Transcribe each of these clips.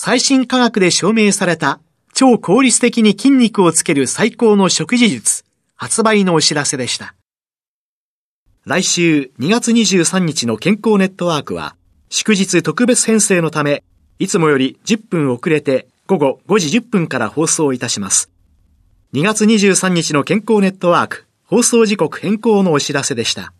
最新科学で証明された超効率的に筋肉をつける最高の食事術、発売のお知らせでした。来週2月23日の健康ネットワークは、祝日特別編成のため、いつもより10分遅れて午後5時10分から放送いたします。2月23日の健康ネットワーク、放送時刻変更のお知らせでした。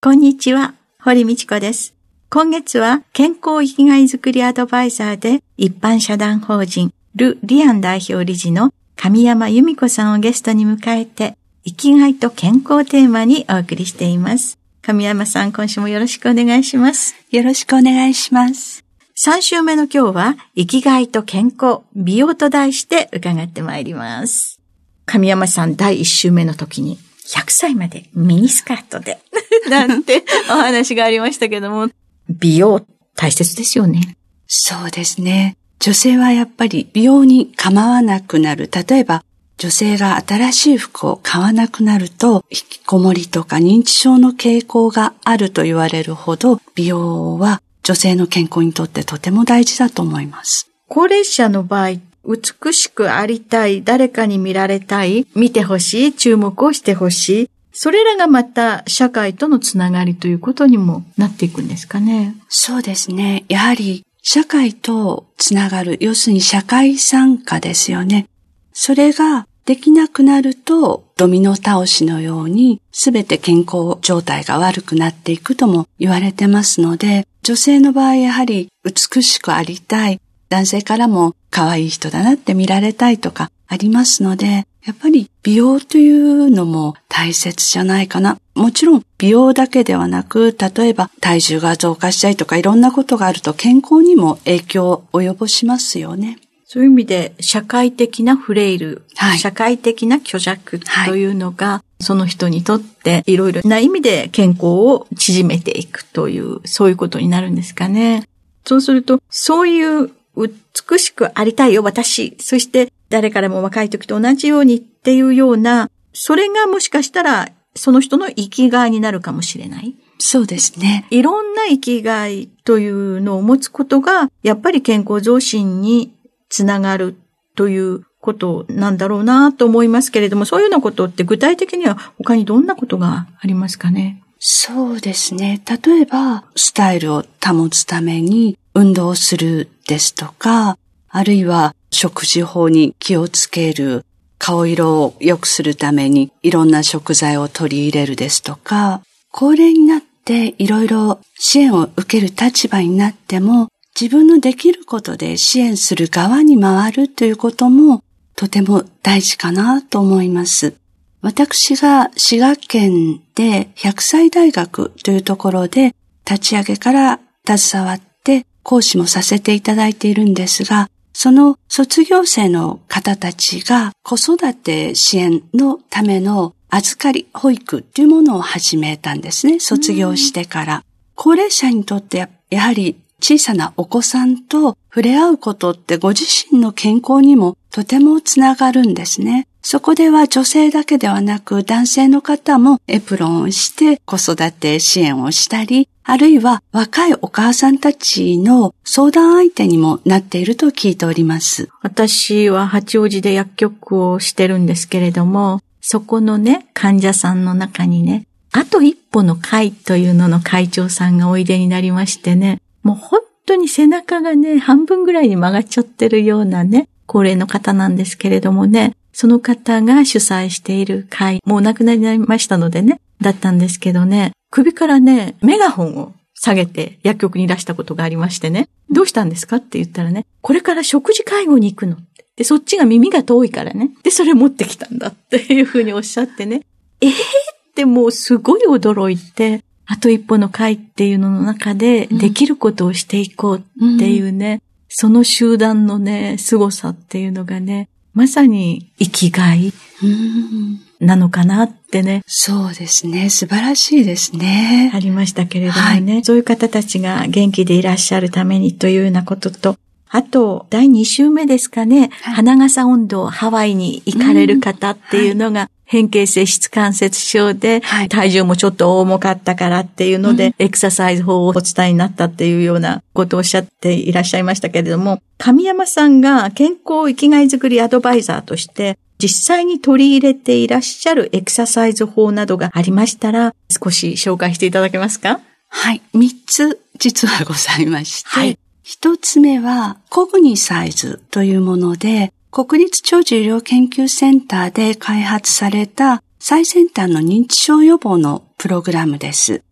こんにちは、堀道子です。今月は健康生きがいづくりアドバイザーで一般社団法人ル・リアン代表理事の神山由美子さんをゲストに迎えて生きがいと健康テーマにお送りしています。神山さん、今週もよろしくお願いします。よろしくお願いします。3週目の今日は、生きがいと健康、美容と題して伺ってまいります。神山さん、第1週目の時に、100歳までミニスカートで なんてお話がありましたけども、美容大切ですよね。そうですね。女性はやっぱり美容に構わなくなる。例えば、女性が新しい服を買わなくなると、引きこもりとか認知症の傾向があると言われるほど、美容は女性の健康にとってとても大事だと思います。高齢者の場合、美しくありたい、誰かに見られたい、見てほしい、注目をしてほしい。それらがまた社会とのつながりということにもなっていくんですかね。そうですね。やはり社会とつながる、要するに社会参加ですよね。それができなくなると、ドミノ倒しのように、すべて健康状態が悪くなっていくとも言われてますので、女性の場合やはり美しくありたい、男性からも可愛い人だなって見られたいとかありますので、やっぱり美容というのも大切じゃないかな。もちろん美容だけではなく、例えば体重が増加したりとかいろんなことがあると健康にも影響を及ぼしますよね。そういう意味で、社会的なフレイル、はい、社会的な虚弱というのが、はい、その人にとっていろいろな意味で健康を縮めていくという、そういうことになるんですかね。そうすると、そういう美しくありたいよ、私。そして誰からも若い時と同じようにっていうような、それがもしかしたらその人の生きがいになるかもしれない。そうですね。いろんな生きがいというのを持つことが、やっぱり健康増進につながるということなんだろうなと思いますけれども、そういうようなことって具体的には他にどんなことがありますかね？そうですね。例えば、スタイルを保つために運動するですとか、あるいは食事法に気をつける、顔色を良くするためにいろんな食材を取り入れるですとか、高齢になっていろいろ支援を受ける立場になっても、自分のできることで支援する側に回るということもとても大事かなと思います。私が滋賀県で100歳大学というところで立ち上げから携わって講師もさせていただいているんですが、その卒業生の方たちが子育て支援のための預かり保育というものを始めたんですね。卒業してから。高齢者にとってやはり小さなお子さんと触れ合うことってご自身の健康にもとてもつながるんですね。そこでは女性だけではなく男性の方もエプロンをして子育て支援をしたり、あるいは若いお母さんたちの相談相手にもなっていると聞いております。私は八王子で薬局をしてるんですけれども、そこのね、患者さんの中にね、あと一歩の会というのの会長さんがおいでになりましてね、もう本当に背中がね、半分ぐらいに曲がっちゃってるようなね、高齢の方なんですけれどもね、その方が主催している会、もうお亡くなりましたのでね、だったんですけどね、首からね、メガホンを下げて薬局に出したことがありましてね、どうしたんですかって言ったらね、これから食事介護に行くの。で、そっちが耳が遠いからね。で、それ持ってきたんだっていうふうにおっしゃってね。ええー、ってもうすごい驚いて、あと一歩の会っていうのの中でできることをしていこうっていうね、うん、その集団のね、凄さっていうのがね、まさに生きがいなのかなってね。そうですね。素晴らしいですね。ありましたけれどもね、はい、そういう方たちが元気でいらっしゃるためにというようなことと、あと、第2週目ですかね、はい、花笠温度ハワイに行かれる方っていうのが、変形性質関節症で、はい、体重もちょっと重かったからっていうので、うん、エクササイズ法をお伝えになったっていうようなことをおっしゃっていらっしゃいましたけれども、神山さんが健康生きがいづくりアドバイザーとして、実際に取り入れていらっしゃるエクササイズ法などがありましたら、少し紹介していただけますか？はい。三つ実はございまして、はい。一つ目は、コグニサイズというもので、国立長寿医療研究センターで開発された最先端の認知症予防のプログラムです。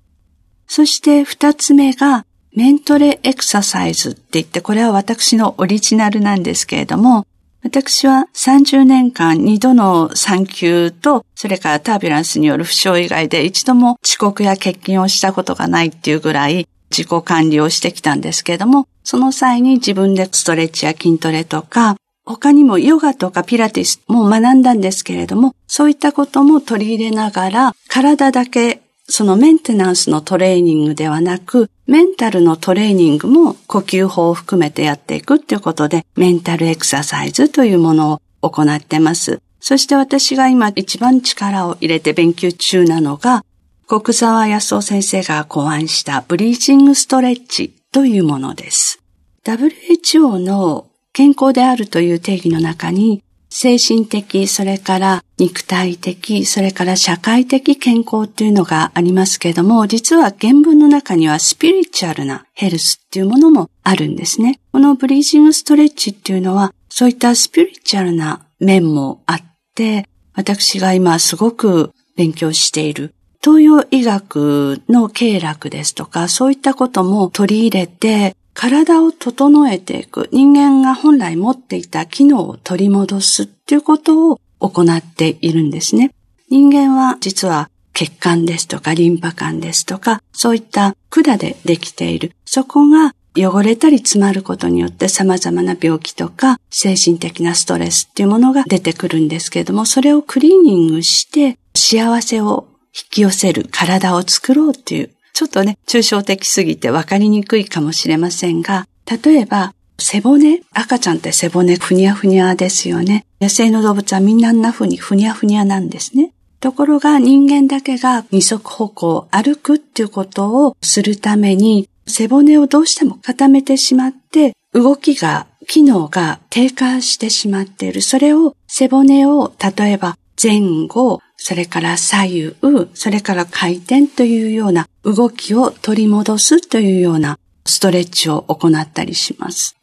そして二つ目がメントレエクササイズって言って、これは私のオリジナルなんですけれども、私は30年間2度の産休と、それからタービュランスによる負傷以外で一度も遅刻や欠勤をしたことがないっていうぐらい自己管理をしてきたんですけれども、その際に自分でストレッチや筋トレとか、他にもヨガとかピラティスも学んだんですけれども、そういったことも取り入れながら、体だけそのメンテナンスのトレーニングではなく、メンタルのトレーニングも呼吸法を含めてやっていくっていうことで、メンタルエクササイズというものを行ってます。そして私が今一番力を入れて勉強中なのが、国沢康夫先生が考案したブリーチングストレッチというものです。WHO の健康であるという定義の中に、精神的、それから肉体的、それから社会的健康っていうのがありますけれども、実は原文の中にはスピリチュアルなヘルスっていうものもあるんですね。このブリージングストレッチっていうのは、そういったスピリチュアルな面もあって、私が今すごく勉強している東洋医学の経絡ですとか、そういったことも取り入れて、体を整えていく、人間が本来持っていた機能を取り戻すっていうことを行っているんですね。人間は実は血管ですとかリンパ管ですとか、そういった管でできている。そこが汚れたり詰まることによって様々な病気とか精神的なストレスっていうものが出てくるんですけれども、それをクリーニングして幸せを引き寄せる体を作ろうっていうちょっとね、抽象的すぎて分かりにくいかもしれませんが、例えば、背骨？赤ちゃんって背骨ふにゃふにゃですよね。野生の動物はみんなあんな風にふにゃふにゃなんですね。ところが人間だけが二足歩行歩くっていうことをするために背骨をどうしても固めてしまって動きが、機能が低下してしまっている。それを背骨を例えば前後、それから左右、それから回転というような動きを取り戻すというようなストレッチを行ったりします。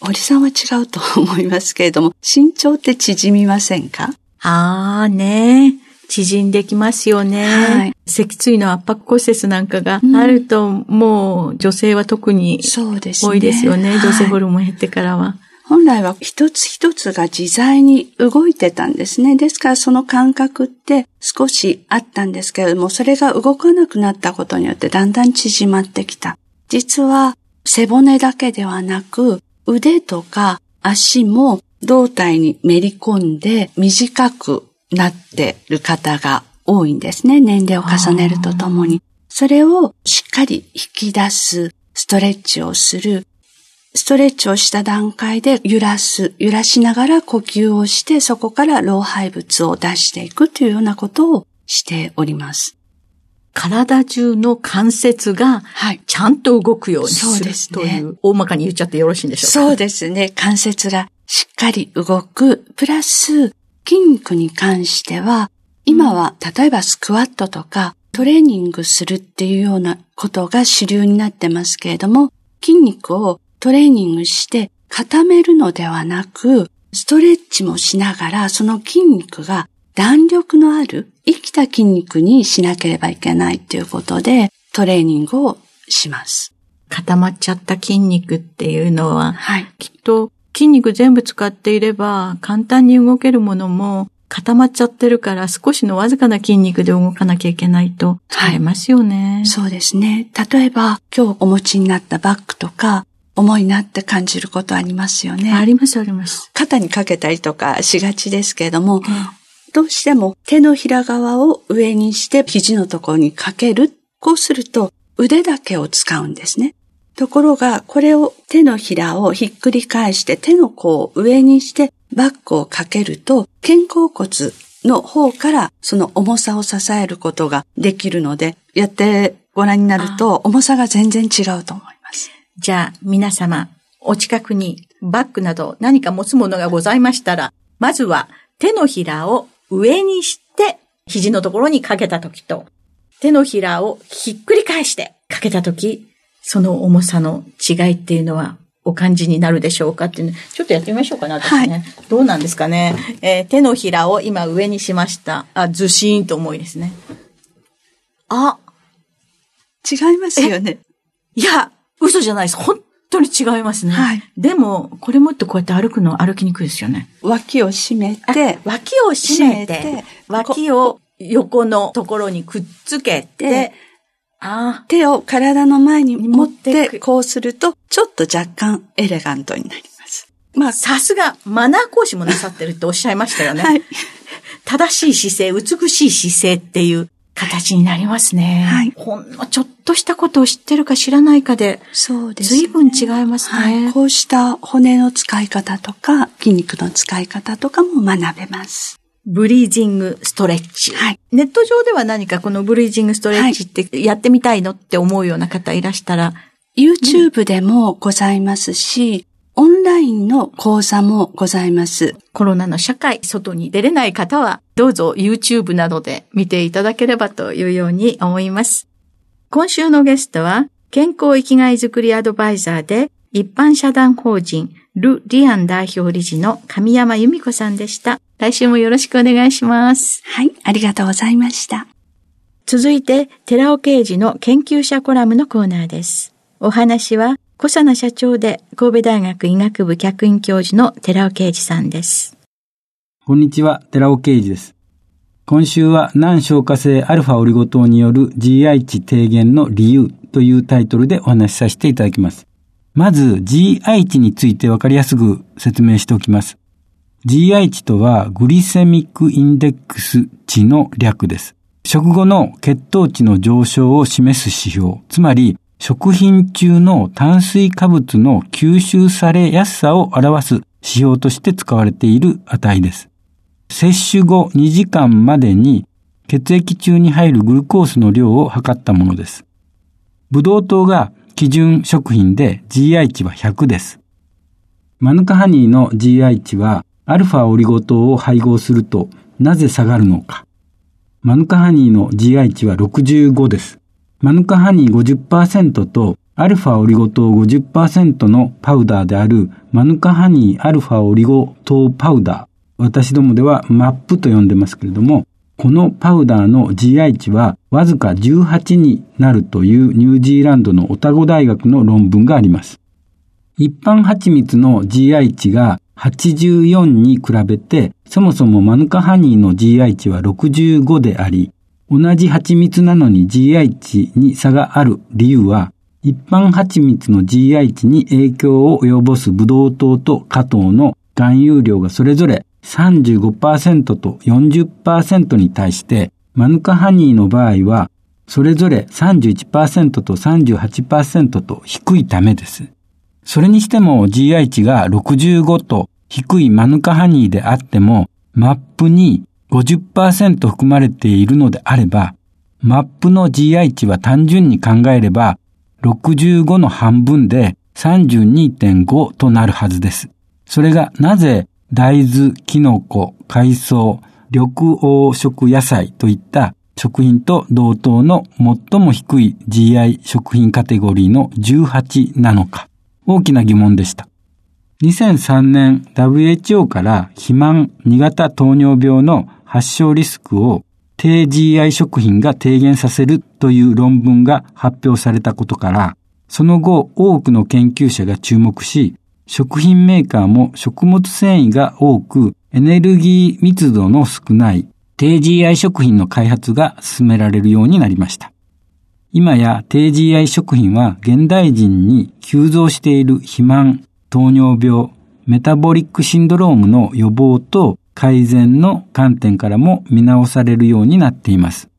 堀さんは違うと思いますけれども、身長って縮みませんか？ああね。縮んできますよね。はい、脊椎の圧迫骨折なんかがあると、もう女性は特に多いですよね。ね女性ホルモン減ってからは。本来は一つ一つが自在に動いてたんですね。ですからその感覚って少しあったんですけれども、それが動かなくなったことによってだんだん縮まってきた。実は背骨だけではなく、腕とか足も胴体にめり込んで短くなってる方が多いんですね。年齢を重ねるとともに。それをしっかり引き出す、ストレッチをする、ストレッチをした段階で揺らす、揺らしながら呼吸をして、そこから老廃物を出していくというようなことをしております。体中の関節が、ちゃんと動くようにする、はい、という、大まかに言っちゃってよろしいんでしょうか？そうですね。関節がしっかり動く、プラス筋肉に関しては、今は例えばスクワットとかトレーニングするっていうようなことが主流になってますけれども、筋肉をトレーニングして固めるのではなく、ストレッチもしながら、その筋肉が弾力のある生きた筋肉にしなければいけないということで、トレーニングをします。固まっちゃった筋肉っていうのは、はい、きっと筋肉全部使っていれば簡単に動けるものも固まっちゃってるから少しのわずかな筋肉で動かなきゃいけないと使えますよね、はい、そうですね。例えば今日お持ちになったバッグとか重いなって感じることありますよね。ありますあります。肩にかけたりとかしがちですけれども、うん、どうしても手のひら側を上にして肘のところにかける。こうすると腕だけを使うんですね。ところが、これを手のひらをひっくり返して手の甲を上にしてバッグをかけると、肩甲骨の方からその重さを支えることができるので、やってご覧になると重さが全然違うと思います。じゃあ皆様、お近くにバッグなど何か持つものがございましたら、まずは手のひらを上にして肘のところにかけたときと、手のひらをひっくり返してかけたとき、その重さの違いっていうのはお感じになるでしょうかっていうの、ちょっとやってみましょうかな、私ね。はい、どうなんですかね。えー、手のひらを今上にしました。あ、ずしーんと重いですね。あ違いますよね。いや、嘘じゃないです。本当に違いますね。はい。でも、これもってこうやって歩くの歩きにくいですよね。脇を締めて、脇を締めて、脇を横のところにくっつけて、手を体の前に持って、こうすると、ちょっと若干エレガントになります。まあ、さすが、マナー講師もなさってるっておっしゃいましたよね。はい。正しい姿勢、美しい姿勢っていう形になりますね。はい。ほんのちょっとしたことを知ってるか知らないかで、そうです、ね。随分違いますね、はい。こうした骨の使い方とか、筋肉の使い方とかも学べます。ブリージングストレッチ。はい。ネット上では何かこのブリージングストレッチってやってみたいのって思うような方いらしたら、YouTube でもございますし、オンラインの講座もございます。コロナの社会、外に出れない方は、どうぞ YouTube などで見ていただければというように思います。今週のゲストは、健康生きがいづくりアドバイザーで、一般社団法人ル・リアン代表理事の神山由美子さんでした。来週もよろしくお願いします。はい、ありがとうございました。続いて、寺尾刑事の研究者コラムのコーナーです。お話は、小佐奈社長で神戸大学医学部客員教授の寺尾啓二さんです。こんにちは、寺尾啓二です。今週は難消化性アルファオリゴ糖による GI 値低減の理由というタイトルでお話しさせていただきます。まず GI 値についてわかりやすく説明しておきます。GI 値とはグリセミックインデックス値の略です。食後の血糖値の上昇を示す指標、つまり食品中の炭水化物の吸収されやすさを表す指標として使われている値です。摂取後2時間までに血液中に入るグルコースの量を測ったものです。ブドウ糖が基準食品で GI 値は100です。マヌカハニーの GI 値はアルファオリゴ糖を配合するとなぜ下がるのか。マヌカハニーの GI 値は65です。マヌカハニー50%とアルファオリゴ糖50%のパウダーであるマヌカハニーアルファオリゴ糖パウダー。私どもではマップと呼んでますけれども、このパウダーの GI 値はわずか18になるというニュージーランドのオタゴ大学の論文があります。一般蜂蜜の GI 値が84に比べて、そもそもマヌカハニーの GI 値は65であり、同じ蜂蜜なのに GI 値に差がある理由は、一般蜂蜜の GI 値に影響を及ぼすブドウ糖と果糖の含有量がそれぞれ35%と40%に対して、マヌカハニーの場合は、それぞれ31%と38%と低いためです。それにしても GI 値が65と低いマヌカハニーであっても、マップに50%含まれているのであれば、マップの GI 値は単純に考えれば、65の半分で32.5となるはずです。それがなぜ大豆、キノコ、海藻、緑黄色野菜といった食品と同等の最も低い GI 食品カテゴリーの18なのか、大きな疑問でした。2003年 WHO から肥満2型糖尿病の発症リスクを低 GI 食品が低減させるという論文が発表されたことから、その後多くの研究者が注目し、食品メーカーも食物繊維が多くエネルギー密度の少ない低 GI 食品の開発が進められるようになりました。今や低 GI 食品は現代人に急増している肥満、糖尿病、メタボリックシンドロームの予防と改善の観点からも見直されるようになっています。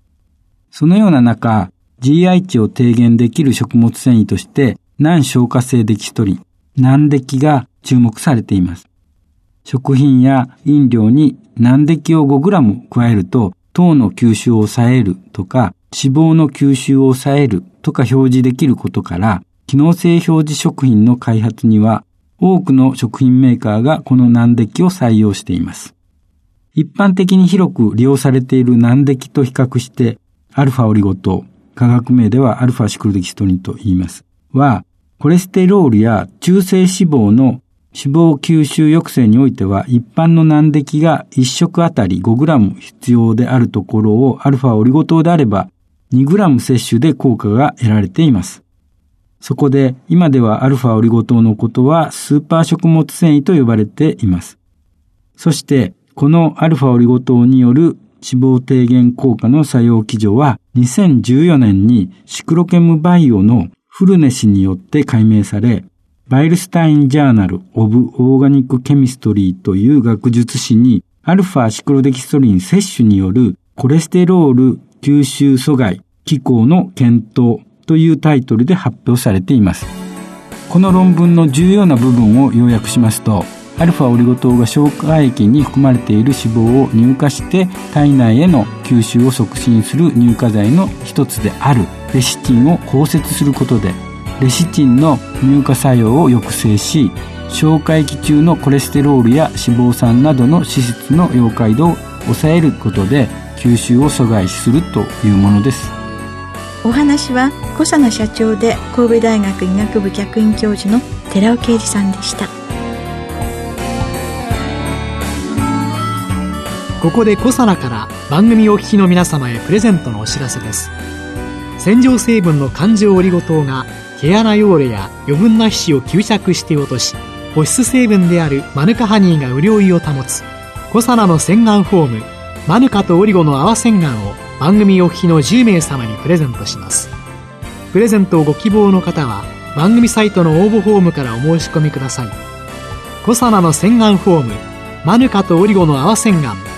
そのような中、GI 値を低減できる食物繊維として、難消化性デキストリン、難デキが注目されています。食品や飲料に難デキを 5g 加えると、糖の吸収を抑えるとか、脂肪の吸収を抑えるとか表示できることから、機能性表示食品の開発には多くの食品メーカーがこの難敵を採用しています。一般的に広く利用されている難敵と比較して、アルファオリゴ糖、化学名ではアルファシクロデキストリンと言います。は、コレステロールや中性脂肪の脂肪吸収抑制においては一般の難敵が1食あたり 5g 必要であるところをアルファオリゴ糖であれば 2g 摂取で効果が得られています。そこで今ではアルファオリゴ糖のことはスーパー食物繊維と呼ばれています。そしてこのアルファオリゴ糖による脂肪低減効果の作用機序は2014年にシクロケムバイオのフルネ氏によって解明され、 Beilstein Journal of Organic Chemistry という学術誌にアルファシクロデキストリン摂取によるコレステロール吸収阻害機構の検討というタイトルで発表されています。この論文の重要な部分を要約しますと、アルファオリゴ糖が消化液に含まれている脂肪を乳化して体内への吸収を促進する乳化剤の一つである。レシチンを包摂することでレシチンの乳化作用を抑制し消化液中のコレステロールや脂肪酸などの脂質の溶解度を抑えることで吸収を阻害するというものです。お話は小佐奈社長で神戸大学医学部客員教授の寺尾啓二さんでした。ここで小佐奈から番組お聞きの皆様へプレゼントのお知らせです。洗浄成分の環状オリゴ糖が毛穴汚れや余分な皮脂を吸着して落とし保湿成分であるマヌカハニーが潤いを保つ小佐奈の洗顔フォームマヌカとオリゴの泡洗顔を番組お聞きの10名様にプレゼントします。プレゼントをご希望の方は番組サイトの応募フォームからお申し込みください。コサナの洗顔フォームマヌカとオリゴの泡洗顔。